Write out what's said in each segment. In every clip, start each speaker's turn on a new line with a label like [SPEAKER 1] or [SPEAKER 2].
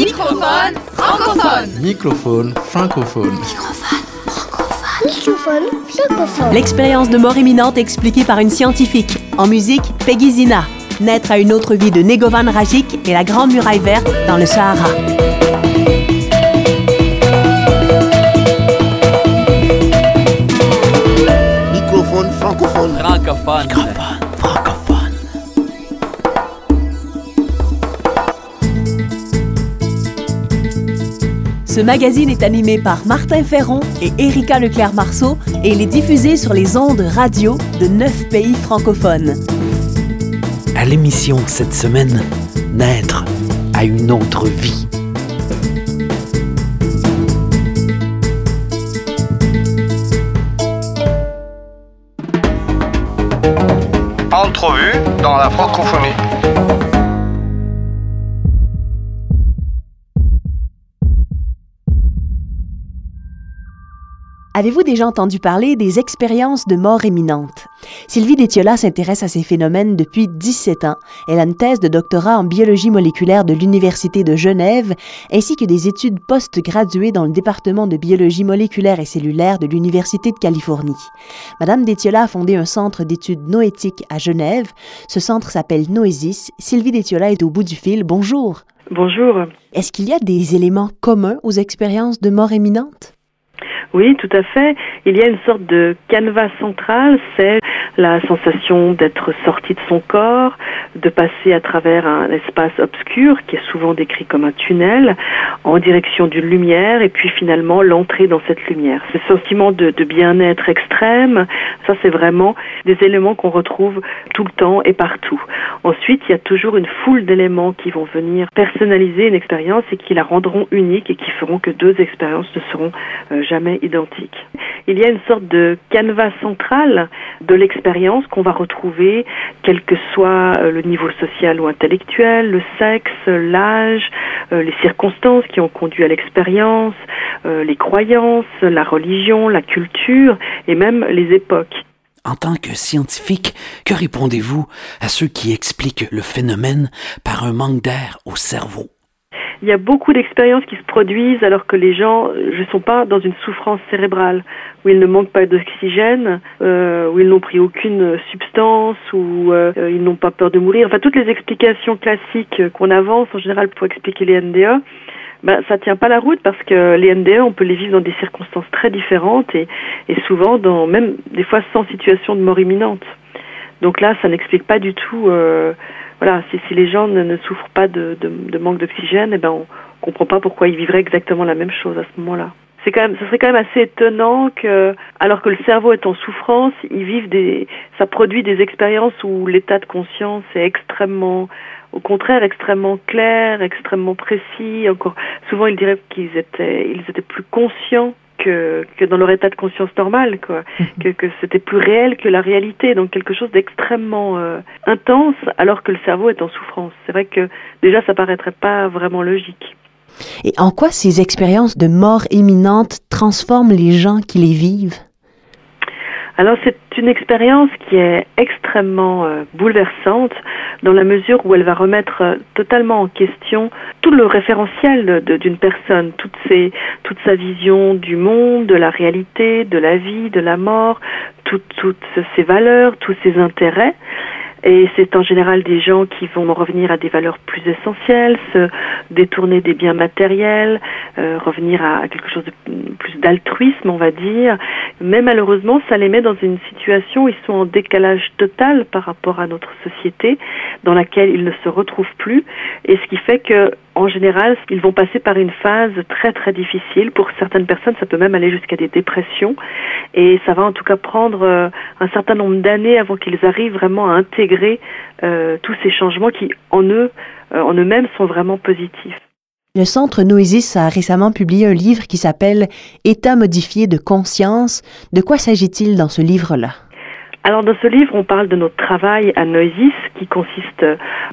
[SPEAKER 1] Microphone francophone.
[SPEAKER 2] Microphone francophone.
[SPEAKER 3] Microphone francophone.
[SPEAKER 4] L'expérience de mort imminente expliquée par une scientifique. En musique, Peggy Zina. Naître à une autre vie de Negovan Rajik et la Grande Muraille Verte dans le Sahara.
[SPEAKER 2] Microphone francophone.
[SPEAKER 5] Francophone.
[SPEAKER 2] francophone.
[SPEAKER 4] Ce magazine est animé par Martin Ferron et Erika Leclerc-Marceau et il est diffusé sur les ondes radio de neuf pays francophones.
[SPEAKER 6] À l'émission cette semaine, Naître à une autre vie.
[SPEAKER 7] Entrevue dans la francophonie.
[SPEAKER 4] Avez-vous déjà entendu parler des expériences de mort imminente? Sylvie Détiola s'intéresse à ces phénomènes depuis 17 ans. Elle a une thèse de doctorat en biologie moléculaire de l'Université de Genève, ainsi que des études post-graduées dans le département de biologie moléculaire et cellulaire de l'Université de Californie. Madame Détiola a fondé un centre d'études noétiques à Genève. Ce centre s'appelle Noésis. Sylvie Détiola est au bout du fil. Bonjour.
[SPEAKER 8] Bonjour.
[SPEAKER 4] Est-ce qu'il y a des éléments communs aux expériences de mort imminente?
[SPEAKER 8] Oui, tout à fait. Il y a une sorte de canevas central, c'est la sensation d'être sorti de son corps, de passer à travers un espace obscur qui est souvent décrit comme un tunnel en direction d'une lumière et puis finalement l'entrée dans cette lumière. Ce sentiment de, bien-être extrême, ça c'est vraiment des éléments qu'on retrouve tout le temps et partout. Ensuite, il y a toujours une foule d'éléments qui vont venir personnaliser une expérience et qui la rendront unique et qui feront que deux expériences ne seront euh, jamais identiques. Il y a une sorte de canevas central de l'expérience qu'on va retrouver, quel que soit euh, le niveau social ou intellectuel, le sexe, l'âge, euh, les circonstances qui ont conduit à l'expérience, euh, les croyances, la religion, la culture et même les époques.
[SPEAKER 6] En tant que scientifique, que répondez-vous à ceux qui expliquent le phénomène par un manque d'air au cerveau?
[SPEAKER 8] Il y a beaucoup d'expériences qui se produisent alors que les gens ne sont pas dans une souffrance cérébrale, où ils ne manquent pas d'oxygène, euh, où ils n'ont pris aucune substance, où euh, ils n'ont pas peur de mourir. Enfin, toutes les explications classiques qu'on avance en général pour expliquer les NDE, ben, ça tient pas la route parce que les NDE, on peut les vivre dans des circonstances très différentes et, et souvent dans même des fois sans situation de mort imminente. Donc là, ça n'explique pas du tout. Euh, voilà, si, si les gens ne, souffrent pas de, de, de manque d'oxygène, eh ben on comprend pas pourquoi ils vivraient exactement la même chose à ce moment-là. C'est quand même, ce serait quand même assez étonnant que, alors que le cerveau est en souffrance, ils vivent des, ça produit des expériences où l'état de conscience est extrêmement, au contraire, extrêmement clair, extrêmement précis. Encore, souvent, ils diraient qu'ils étaient, ils étaient plus conscients que, que dans leur état de conscience normal, quoi. que, que c'était plus réel que la réalité, donc quelque chose d'extrêmement euh, intense, alors que le cerveau est en souffrance. C'est vrai que déjà, ça paraîtrait pas vraiment logique.
[SPEAKER 4] Et en quoi ces expériences de mort imminente transforment les gens qui les vivent?
[SPEAKER 8] Alors c'est une expérience qui est extrêmement euh, bouleversante dans la mesure où elle va remettre euh, totalement en question tout le référentiel d'une personne, toute, sa vision du monde, de la réalité, de la vie, de la mort, tout, toutes ses valeurs, tous ses intérêts. Et c'est en général des gens qui vont revenir à des valeurs plus essentielles, se détourner des biens matériels, euh, revenir à, quelque chose de plus d'altruisme, on va dire. Mais malheureusement, ça les met dans une situation où ils sont en décalage total par rapport à notre société, dans laquelle ils ne se retrouvent plus. Et ce qui fait que en général, ils vont passer par une phase très très difficile. Pour certaines personnes, ça peut même aller jusqu'à des dépressions. Et ça va en tout cas prendre euh, un certain nombre d'années avant qu'ils arrivent vraiment à intégrer euh, tous ces changements qui, en eux, euh, en eux-mêmes, sont vraiment positifs.
[SPEAKER 4] Le Centre Noésis a récemment publié un livre qui s'appelle État modifié de conscience. De quoi s'agit-il dans ce livre-là?
[SPEAKER 8] Alors dans ce livre, on parle de notre travail à Noisis qui consiste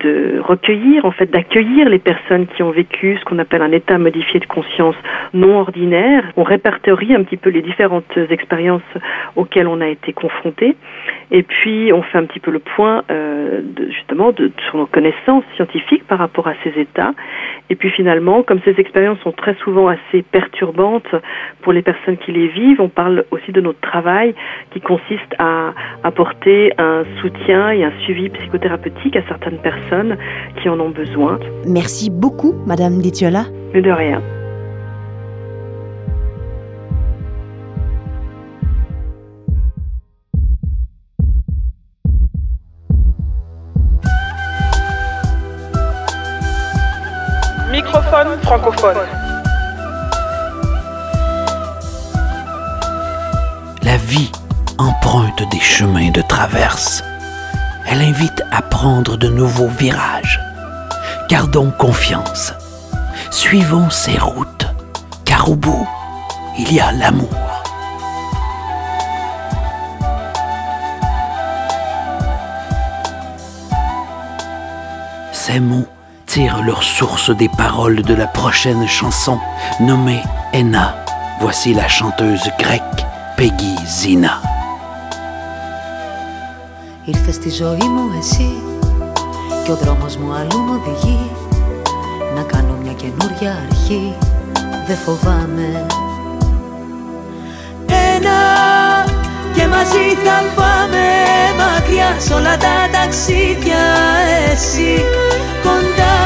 [SPEAKER 8] de recueillir, en fait d'accueillir les personnes qui ont vécu ce qu'on appelle un état modifié de conscience non ordinaire. On répertorie un petit peu les différentes expériences auxquelles on a été confronté et puis on fait un petit peu le point euh, de, justement de, sur nos connaissances scientifiques par rapport à ces états. Et puis finalement, comme ces expériences sont très souvent assez perturbantes pour les personnes qui les vivent, on parle aussi de notre travail qui consiste à apporter un soutien et un suivi psychothérapeutique à certaines personnes qui en ont besoin.
[SPEAKER 4] Merci beaucoup, Madame Ditiola.
[SPEAKER 8] Mais de rien.
[SPEAKER 3] Microphone francophone.
[SPEAKER 6] De traverse. Elle invite à prendre de nouveaux virages. Gardons confiance. Suivons ces routes, car au bout, il y a l'amour. Ces mots tirent leur source des paroles de la prochaine chanson nommée Enna. Voici la chanteuse grecque Peggy Zina.
[SPEAKER 5] Ήρθες στη ζωή μου εσύ και ο δρόμος μου αλλού μου οδηγεί να κάνω μια καινούρια αρχή. Δεν φοβάμαι. Ένα και μαζί θα πάμε μακριά σ' όλα τα ταξίδια εσύ κοντά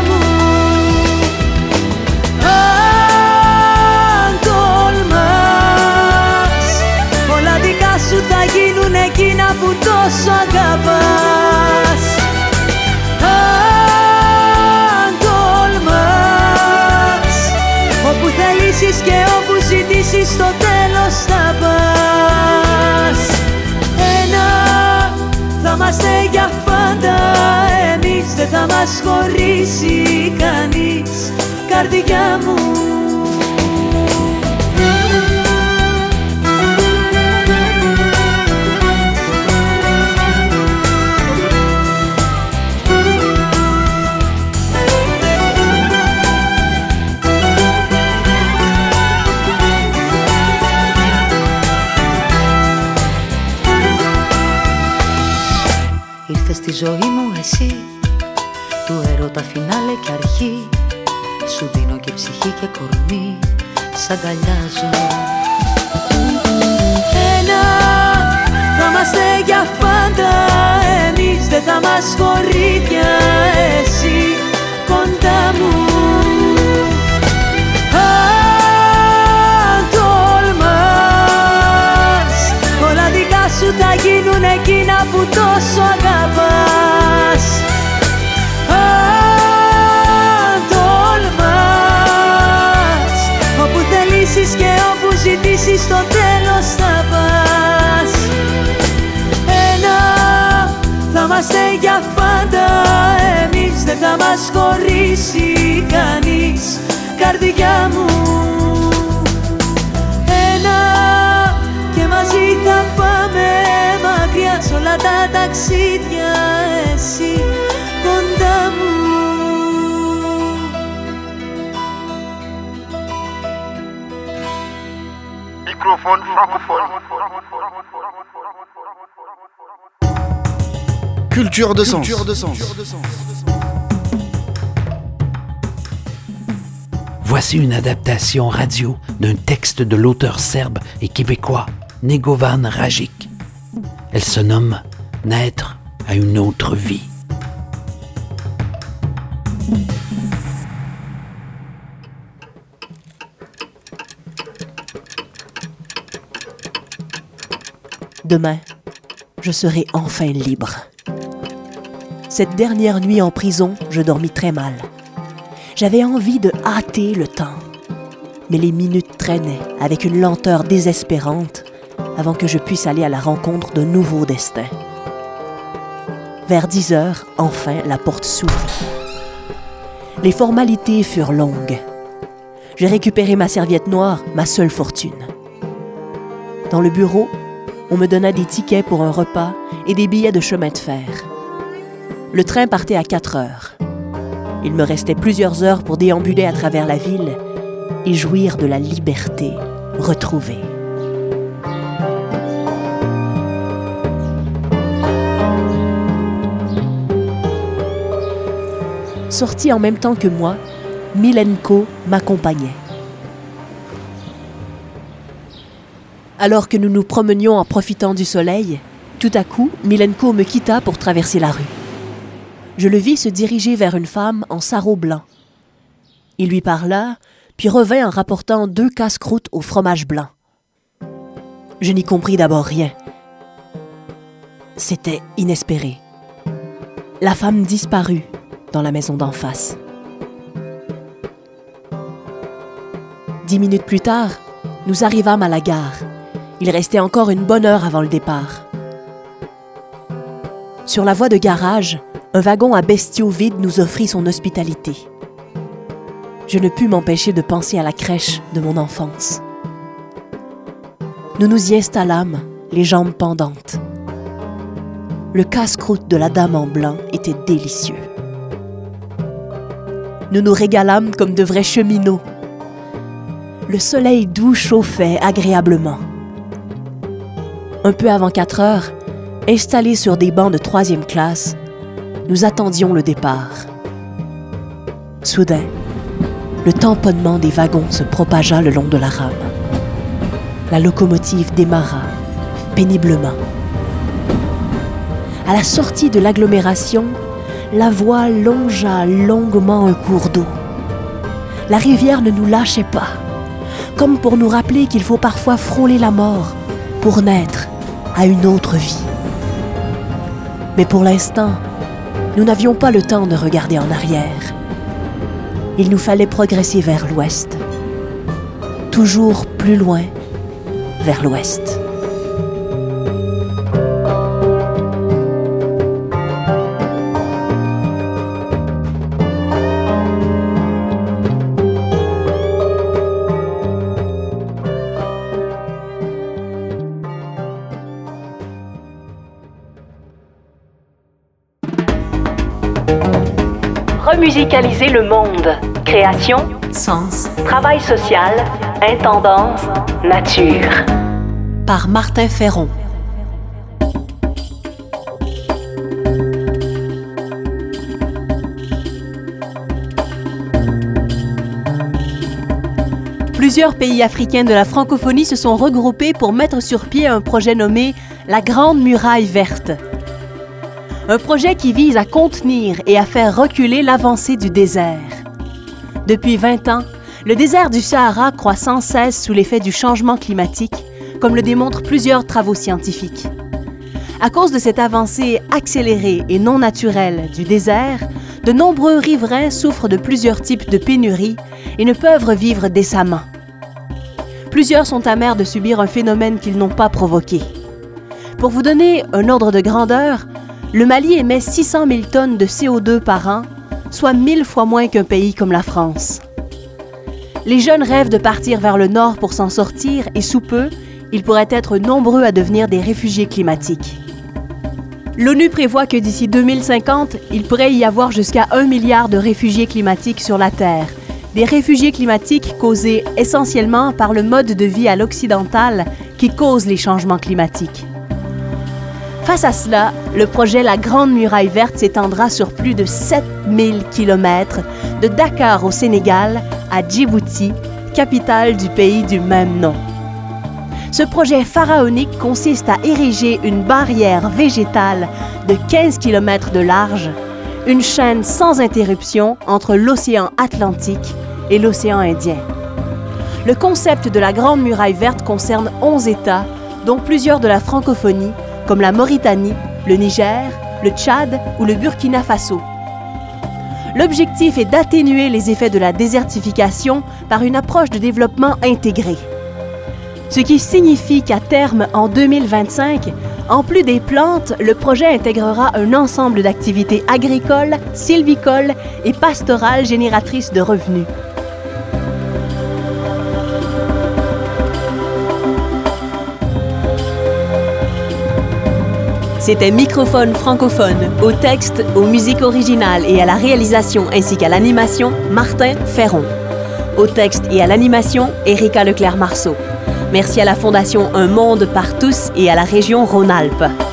[SPEAKER 5] που τόσο αγαπάς. Αν τολμάς όπου θελήσεις και όπου ζητήσεις στο τέλος θα πας. Ένα θα είμαστε για πάντα εμείς δεν θα μας χωρίσει κανείς. Καρδιά μου ψυχή και κορμί Σ' αγκαλιάζω. Ένα θα είμαστε για πάντα Εμείς δεν θα μας χωρεί πια εσύ. Κοντά μου ζητήσεις στο τέλος θα πας. Ένα θα είμαστε για πάντα. Εμείς Δεν θα μας χωρίσει κανείς. Καρδιά μου. Ένα και μαζί θα πάμε μακριά σ' όλα τα ταξίδια. Εσύ κοντά μου
[SPEAKER 7] Microphone francophone.
[SPEAKER 2] Culture de sens. Culture de sens.
[SPEAKER 6] Voici une adaptation radio d'un texte de l'auteur serbe et québécois Negovan Rajic. Elle se nomme Naître à une autre vie.
[SPEAKER 4] Demain, je serai enfin libre. Cette dernière nuit en prison, je dormis très mal. J'avais envie de hâter le temps. Mais les minutes traînaient avec une lenteur désespérante avant que je puisse aller à la rencontre d'un nouveau destin. Vers 10 heures, enfin, la porte s'ouvrit. Les formalités furent longues. J'ai récupéré ma serviette noire, ma seule fortune. Dans le bureau, On me donna des tickets pour un repas et des billets de chemin de fer. Le train partait à 4 heures. Il me restait plusieurs heures pour déambuler à travers la ville et jouir de la liberté retrouvée. Sorti en même temps que moi, Milenko m'accompagnait. Alors que nous nous promenions en profitant du soleil, tout à coup, Milenko me quitta pour traverser la rue. Je le vis se diriger vers une femme en sarrau blanc. Il lui parla, puis revint en rapportant deux casse-croûtes au fromage blanc. Je n'y compris d'abord rien. C'était inespéré. La femme disparut dans la maison d'en face. Dix minutes plus tard, nous arrivâmes à la gare. Il restait encore une bonne heure avant le départ. Sur la voie de garage, un wagon à bestiaux vide nous offrit son hospitalité. Je ne pus m'empêcher de penser à la crèche de mon enfance. Nous nous y installâmes, les jambes pendantes. Le casse-croûte de la dame en blanc était délicieux. Nous nous régalâmes comme de vrais cheminots. Le soleil doux chauffait agréablement. Un peu avant 4 heures, installés sur des bancs de troisième classe, nous attendions le départ. Soudain, le tamponnement des wagons se propagea le long de la rame. La locomotive démarra, péniblement. À la sortie de l'agglomération, la voie longea longuement un cours d'eau. La rivière ne nous lâchait pas, comme pour nous rappeler qu'il faut parfois frôler la mort pour naître à une autre vie. Mais pour l'instant, nous n'avions pas le temps de regarder en arrière. Il nous fallait progresser vers l'ouest, toujours plus loin vers l'ouest.
[SPEAKER 3] Remusicaliser le monde. Création,
[SPEAKER 4] Sens
[SPEAKER 3] travail social, intendance, nature.
[SPEAKER 4] par Martin Ferron. Plusieurs pays africains de la francophonie se sont regroupés pour mettre sur pied un projet nommé la Grande Muraille Verte. Un projet qui vise à contenir et à faire reculer l'avancée du désert. Depuis 20 ans, le désert du Sahara croît sans cesse sous l'effet du changement climatique, comme le démontrent plusieurs travaux scientifiques. À cause de cette avancée accélérée et non naturelle du désert, de nombreux riverains souffrent de plusieurs types de pénuries et ne peuvent revivre décemment. Plusieurs sont amers de subir un phénomène qu'ils n'ont pas provoqué. Pour vous donner un ordre de grandeur, le Mali émet 600 000 tonnes de CO2 par an, soit mille fois moins qu'un pays comme la France. Les jeunes rêvent de partir vers le nord pour s'en sortir et sous peu, ils pourraient être nombreux à devenir des réfugiés climatiques. L'ONU prévoit que d'ici 2050, il pourrait y avoir jusqu'à 1 milliard de réfugiés climatiques sur la Terre. Des réfugiés climatiques causés essentiellement par le mode de vie à l'occidental qui cause les changements climatiques. Face à cela, le projet La Grande Muraille Verte s'étendra sur plus de 7000 km de Dakar au Sénégal à Djibouti, capitale du pays du même nom. Ce projet pharaonique consiste à ériger une barrière végétale de 15 km de large, une chaîne sans interruption entre l'océan Atlantique et l'océan Indien. Le concept de la Grande Muraille Verte concerne 11 États, dont plusieurs de la francophonie, comme la Mauritanie, le Niger, le Tchad ou le Burkina Faso. L'objectif est d'atténuer les effets de la désertification par une approche de développement intégré. Ce qui signifie qu'à terme, en 2025, en plus des plantes, le projet intégrera un ensemble d'activités agricoles, sylvicoles et pastorales génératrices de revenus. C'était Microphone francophone, au texte, aux musiques originales et à la réalisation ainsi qu'à l'animation, Martin Ferron. Au texte et à l'animation, Erika Leclerc-Marceau. Merci à la Fondation Un Monde par tous et à la région Rhône-Alpes.